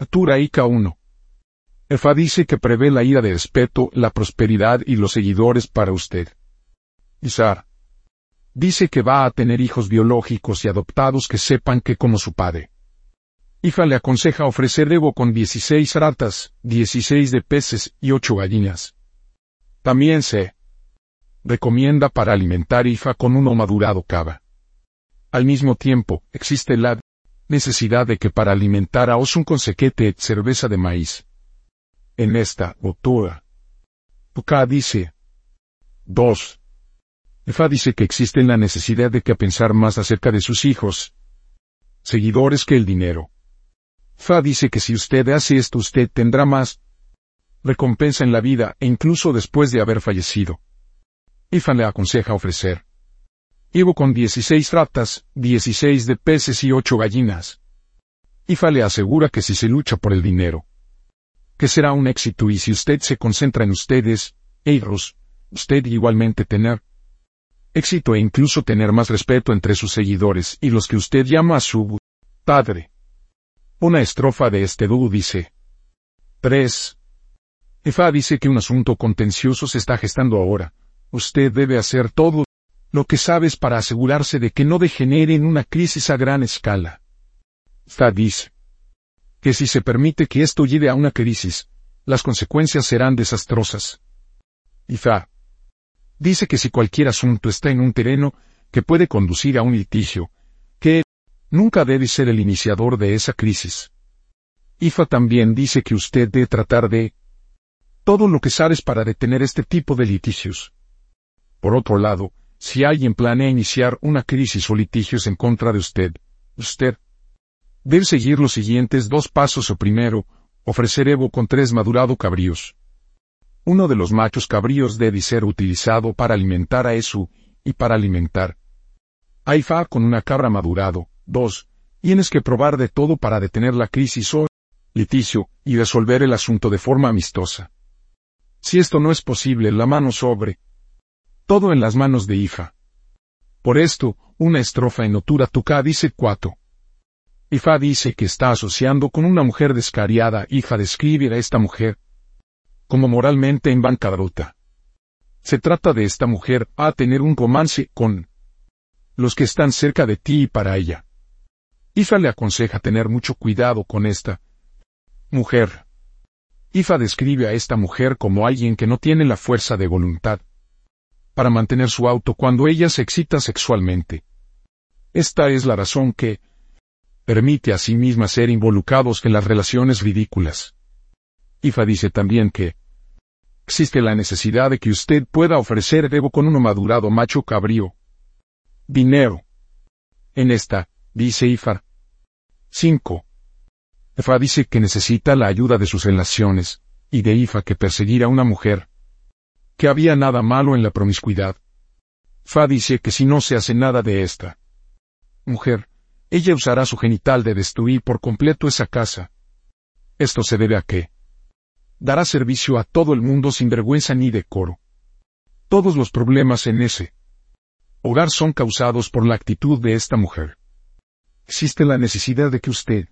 Atura Ika 1. Efa dice que prevé la ira de respeto, la prosperidad y los seguidores para usted. Isar. Dice que va a tener hijos biológicos y adoptados que sepan que como su padre. Ifa le aconseja ofrecer Evo con 16 ratas, 16 de peces y 8 gallinas. También se recomienda para alimentar Ifa con uno madurado cava. Al mismo tiempo, existe la necesidad de que para alimentar a os un consequete cerveza de maíz. En esta, autora. Tuka dice. 2. Efa dice que existe la necesidad de que pensar más acerca de sus hijos, seguidores que el dinero. Fa dice que si usted hace esto usted tendrá más recompensa en la vida e incluso después de haber fallecido. Ifa le aconseja ofrecer Ivo con 16 ratas, 16 de peces y 8 gallinas. Ifa le asegura que si se lucha por el dinero, que será un éxito y si usted se concentra en ustedes, Eiros, usted igualmente tener éxito e incluso tener más respeto entre sus seguidores y los que usted llama a su padre. Una estrofa de este dúo dice 3. Ifa dice que un asunto contencioso se está gestando ahora. Usted debe hacer todo lo que sabes para asegurarse de que no degenere en una crisis a gran escala. Fa dice que si se permite que esto lleve a una crisis, las consecuencias serán desastrosas. Y Fa dice que si cualquier asunto está en un terreno que puede conducir a un litigio, que nunca debe ser el iniciador de esa crisis. IFA también dice que usted debe tratar de todo lo que sabes para detener este tipo de litigios. Por otro lado, si alguien planea iniciar una crisis o litigios en contra de usted, usted debe seguir los siguientes dos pasos o primero, ofrecer Evo con tres madurado cabríos. Uno de los machos cabríos debe ser utilizado para alimentar a Esu, y para alimentar Aifa con una cabra madurado. Dos, tienes que probar de todo para detener la crisis o litigio, y resolver el asunto de forma amistosa. Si esto no es posible, la mano sobre todo en las manos de Ifa. Por esto, una estrofa en Otura Tuka dice 4. Ifa dice que está asociando con una mujer descariada. Ifa describe a esta mujer como moralmente en bancarrota. Se trata de esta mujer a tener un romance con los que están cerca de ti y para ella. Ifa le aconseja tener mucho cuidado con esta mujer. Ifa describe a esta mujer como alguien que no tiene la fuerza de voluntad para mantener su auto cuando ella se excita sexualmente. Esta es la razón que permite a sí misma ser involucrados en las relaciones ridículas. Ifa dice también que existe la necesidad de que usted pueda ofrecer Evo con uno madurado macho cabrío. Dinero. En esta, dice Ifa. 5. Ifa dice que necesita la ayuda de sus relaciones, y de Ifa que perseguir a una mujer que había nada malo en la promiscuidad. Fa dice que si no se hace nada de esta mujer, ella usará su genital de destruir por completo esa casa. Esto se debe a que dará servicio a todo el mundo sin vergüenza ni decoro. Todos los problemas en ese hogar son causados por la actitud de esta mujer. Existe la necesidad de que usted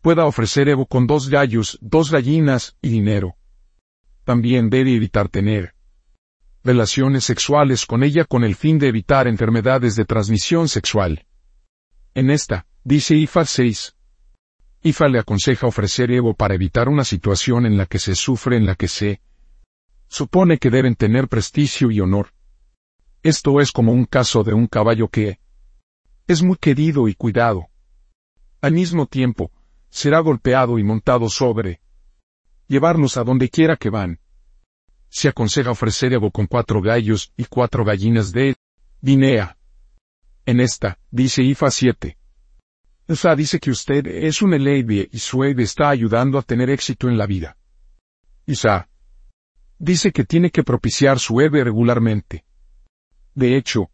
pueda ofrecer Evo con dos gallos, dos gallinas y dinero también debe evitar tener relaciones sexuales con ella con el fin de evitar enfermedades de transmisión sexual. En esta, dice IFA 6. IFA le aconseja ofrecer Evo para evitar una situación en la que se sufre en la que se supone que deben tener prestigio y honor. Esto es como un caso de un caballo que es muy querido y cuidado. Al mismo tiempo, será golpeado y montado sobre llevarlos a donde quiera que van. Se aconseja ofrecer algo con cuatro gallos y cuatro gallinas de Guinea. En esta, dice IFA 7. IFA dice que usted es un Eleibie y su está ayudando a tener éxito en la vida. Isa dice que tiene que propiciar su Ebe regularmente. De hecho,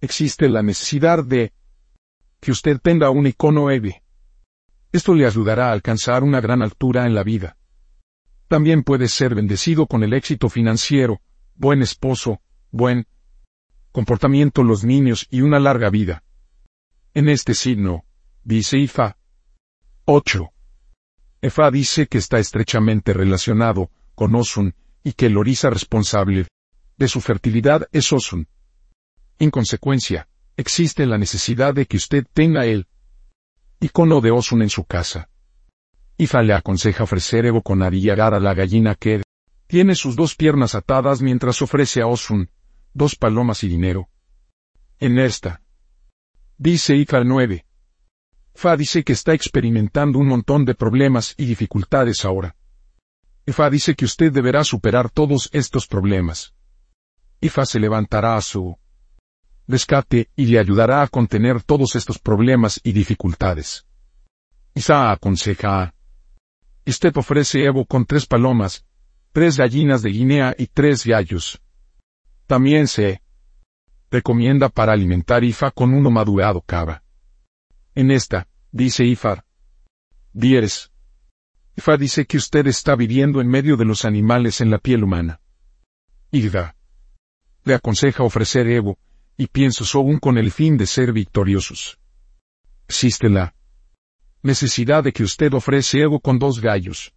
existe la necesidad de que usted tenga un icono Ebe. Esto le ayudará a alcanzar una gran altura en la vida. También puede ser bendecido con el éxito financiero, buen esposo, buen comportamiento los niños y una larga vida. En este signo, dice Ifa. 8. Efa dice que está estrechamente relacionado con Osun y que el Orisa responsable de su fertilidad es Osun. En consecuencia, existe la necesidad de que usted tenga el icono de Osun en su casa. Ifa le aconseja ofrecer Evo con Ariyagar a la gallina que tiene sus dos piernas atadas mientras ofrece a Osun dos palomas y dinero. En esta, dice Ifa 9. Fa dice que está experimentando un montón de problemas y dificultades ahora. Ifa dice que usted deberá superar todos estos problemas. Ifa se levantará a su rescate y le ayudará a contener todos estos problemas y dificultades. Isa aconseja a Usted ofrece Evo con tres palomas, tres gallinas de Guinea y tres gallos. También se recomienda para alimentar Ifa con uno madurado cava. En esta, dice Ifar. Dieres. Ifa dice que usted está viviendo en medio de los animales en la piel humana. Igda. Le aconseja ofrecer Evo, y pienso aún con el fin de ser victoriosos. Existe necesidad de que usted ofrece Evo con dos gallos.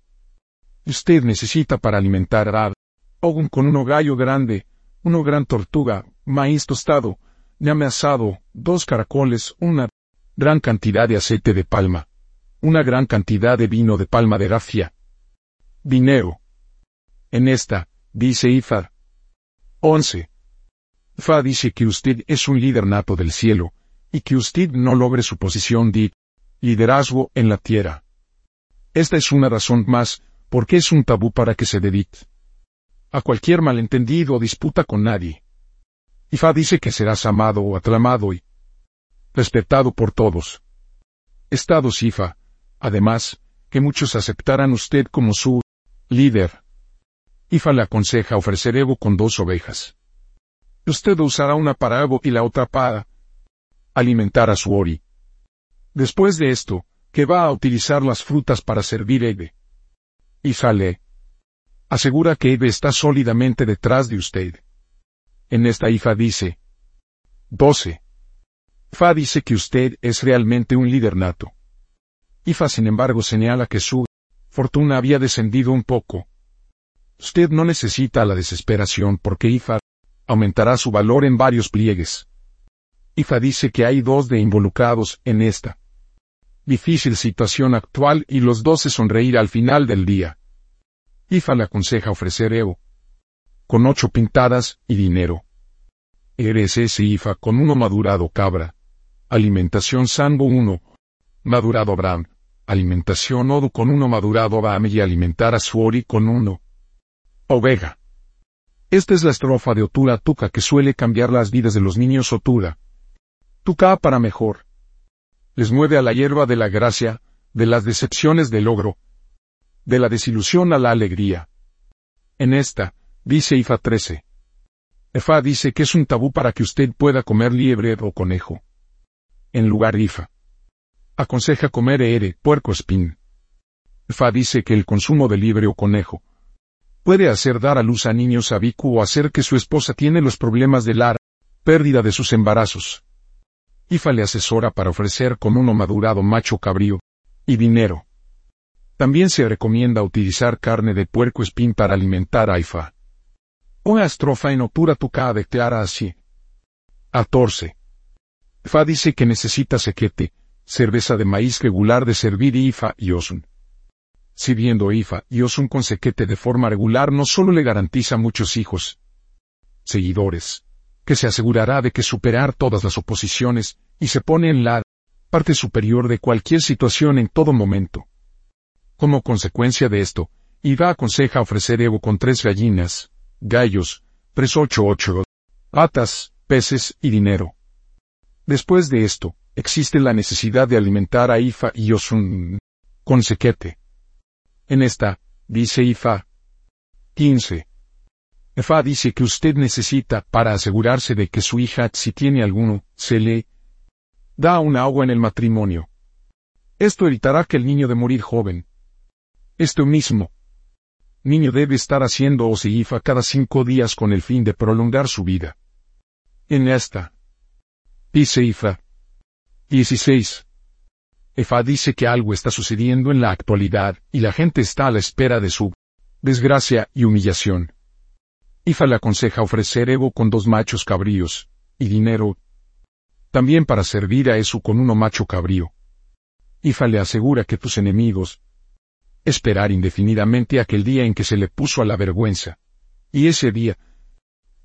Usted necesita para alimentar a Ogun con uno gallo grande, uno gran tortuga, maíz tostado, llame asado, dos caracoles, una gran cantidad de aceite de palma, una gran cantidad de vino de palma de gafia. Dinero. En esta, dice Ifar. 11. Fa dice que usted es un líder nato del cielo, y que usted no logre su posición de liderazgo en la tierra. Esta es una razón más, porque es un tabú para que se dedique a cualquier malentendido o disputa con nadie. Ifa dice que serás amado o aclamado y respetado por todos. Estados Ifa, además, que muchos aceptarán usted como su líder. Ifa le aconseja ofrecer Evo con dos ovejas. Usted usará una para Evo y la otra para alimentar a su Ori. Después de esto, que va a utilizar las frutas para servir Eve. Ifa le asegura que Eve está sólidamente detrás de usted. En esta Ifa dice 12. Fa dice que usted es realmente un líder nato. Ifa sin embargo señala que su fortuna había descendido un poco. Usted no necesita la desesperación porque Ifa aumentará su valor en varios pliegues. Ifa dice que hay dos de involucrados en esta difícil situación actual y los dos se sonreír al final del día. Ifa le aconseja ofrecer Evo. Con ocho pintadas y dinero. Eres ese Ifa con uno madurado cabra. Alimentación Sambo 1. Madurado Bram. Alimentación Odu con uno madurado Bam y alimentar a Suori con uno. Ovega. Esta es la estrofa de Otura Tuca que suele cambiar las vidas de los niños Otura. Tuca para mejor. Les mueve a la hierba de la gracia, de las decepciones del logro, de la desilusión a la alegría. En esta, dice Ifa 13. Efa dice que es un tabú para que usted pueda comer liebre o conejo. En lugar Ifa. Aconseja comer ere, puerco espín. Efa dice que el consumo de liebre o conejo puede hacer dar a luz a niños abicu o hacer que su esposa tiene los problemas de la pérdida de sus embarazos. Ifa le asesora para ofrecer con uno madurado macho cabrío y dinero. También se recomienda utilizar carne de puerco espín para alimentar a Ifa. Una estrofa en Otura Tuca declara así. 14. Fa dice que necesita sequete, cerveza de maíz regular de servir Ifa y Osun. Si viendo Ifa y Osun con sequete de forma regular no solo le garantiza muchos hijos, seguidores, que se asegurará de que superar todas las oposiciones y se pone en la parte superior de cualquier situación en todo momento. Como consecuencia de esto, Iva aconseja ofrecer Evo con tres gallinas, gallos, tres ocho ocho, atas, peces y dinero. Después de esto, existe la necesidad de alimentar a Ifa y Osun con sequete. En esta, dice Ifa. 15. Ifa dice que usted necesita, para asegurarse de que su hija, si tiene alguno, se le da un agua en el matrimonio. Esto evitará que el niño de morir joven, esto mismo. Niño debe estar haciendo Osiifa cada cinco días con el fin de prolongar su vida. En esta. Dice Ifa. 16. Efa dice que algo está sucediendo en la actualidad y la gente está a la espera de su desgracia y humillación. Ifa le aconseja ofrecer Evo con dos machos cabríos, y dinero, también para servir a Esu con uno macho cabrío. Ifa le asegura que tus enemigos, esperar indefinidamente aquel día en que se le puso a la vergüenza. Y ese día,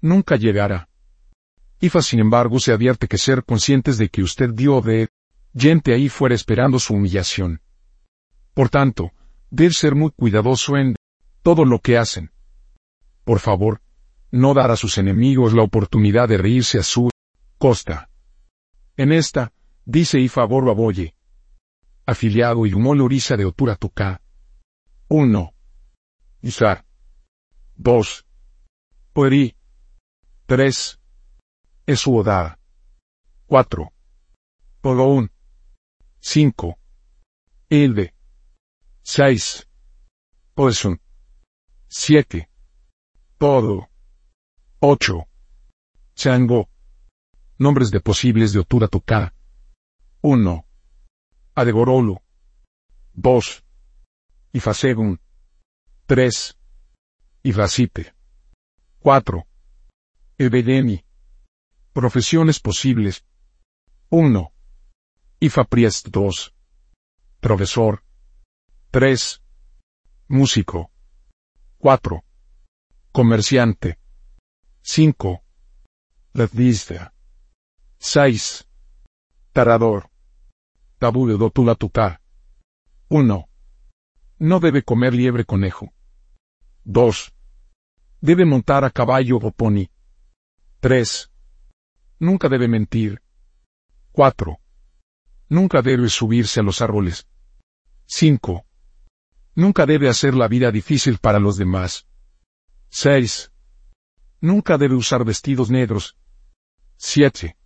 nunca llegará. Ifa sin embargo se advierte que ser conscientes de que usted dio de gente ahí fuera esperando su humillación. Por tanto, debe ser muy cuidadoso en todo lo que hacen. Por favor, no dar a sus enemigos la oportunidad de reírse a su costa. En esta, dice Ifa Borbaboye, afiliado y humoloriza de Otura Tuká. 1. Isar. 2. Poeri. 3. Esuoda. 4. Pogoun. 5. Elde. 6. Poesun. 7. Todo. 8. Chango. Nombres de posibles de Otura Tuká. 1. Adegorolo. 2. Ifasegun. 3. Ifasipe. 4. Ebedemi. Profesiones posibles. 1. Ifapriest 2. Profesor. 3. Músico. 4. Comerciante. 5. Ledista. 6. Tarador. Tabú de Dotulatuká. 1. No debe comer liebre conejo. 2. Debe montar a caballo o pony. 3. Nunca debe mentir. 4. Nunca debe subirse a los árboles. 5. Nunca debe hacer la vida difícil para los demás. 6. Nunca debe usar vestidos negros. 7.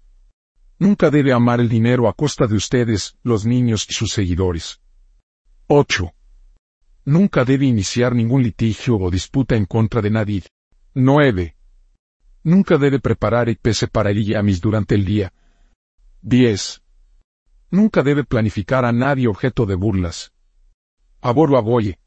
Nunca debe amar el dinero a costa de ustedes, los niños y sus seguidores. 8. Nunca debe iniciar ningún litigio o disputa en contra de nadie. 9. Nunca debe preparar y pese para Yamis durante el día. 10. Nunca debe planificar a nadie objeto de burlas. Aboro aboye.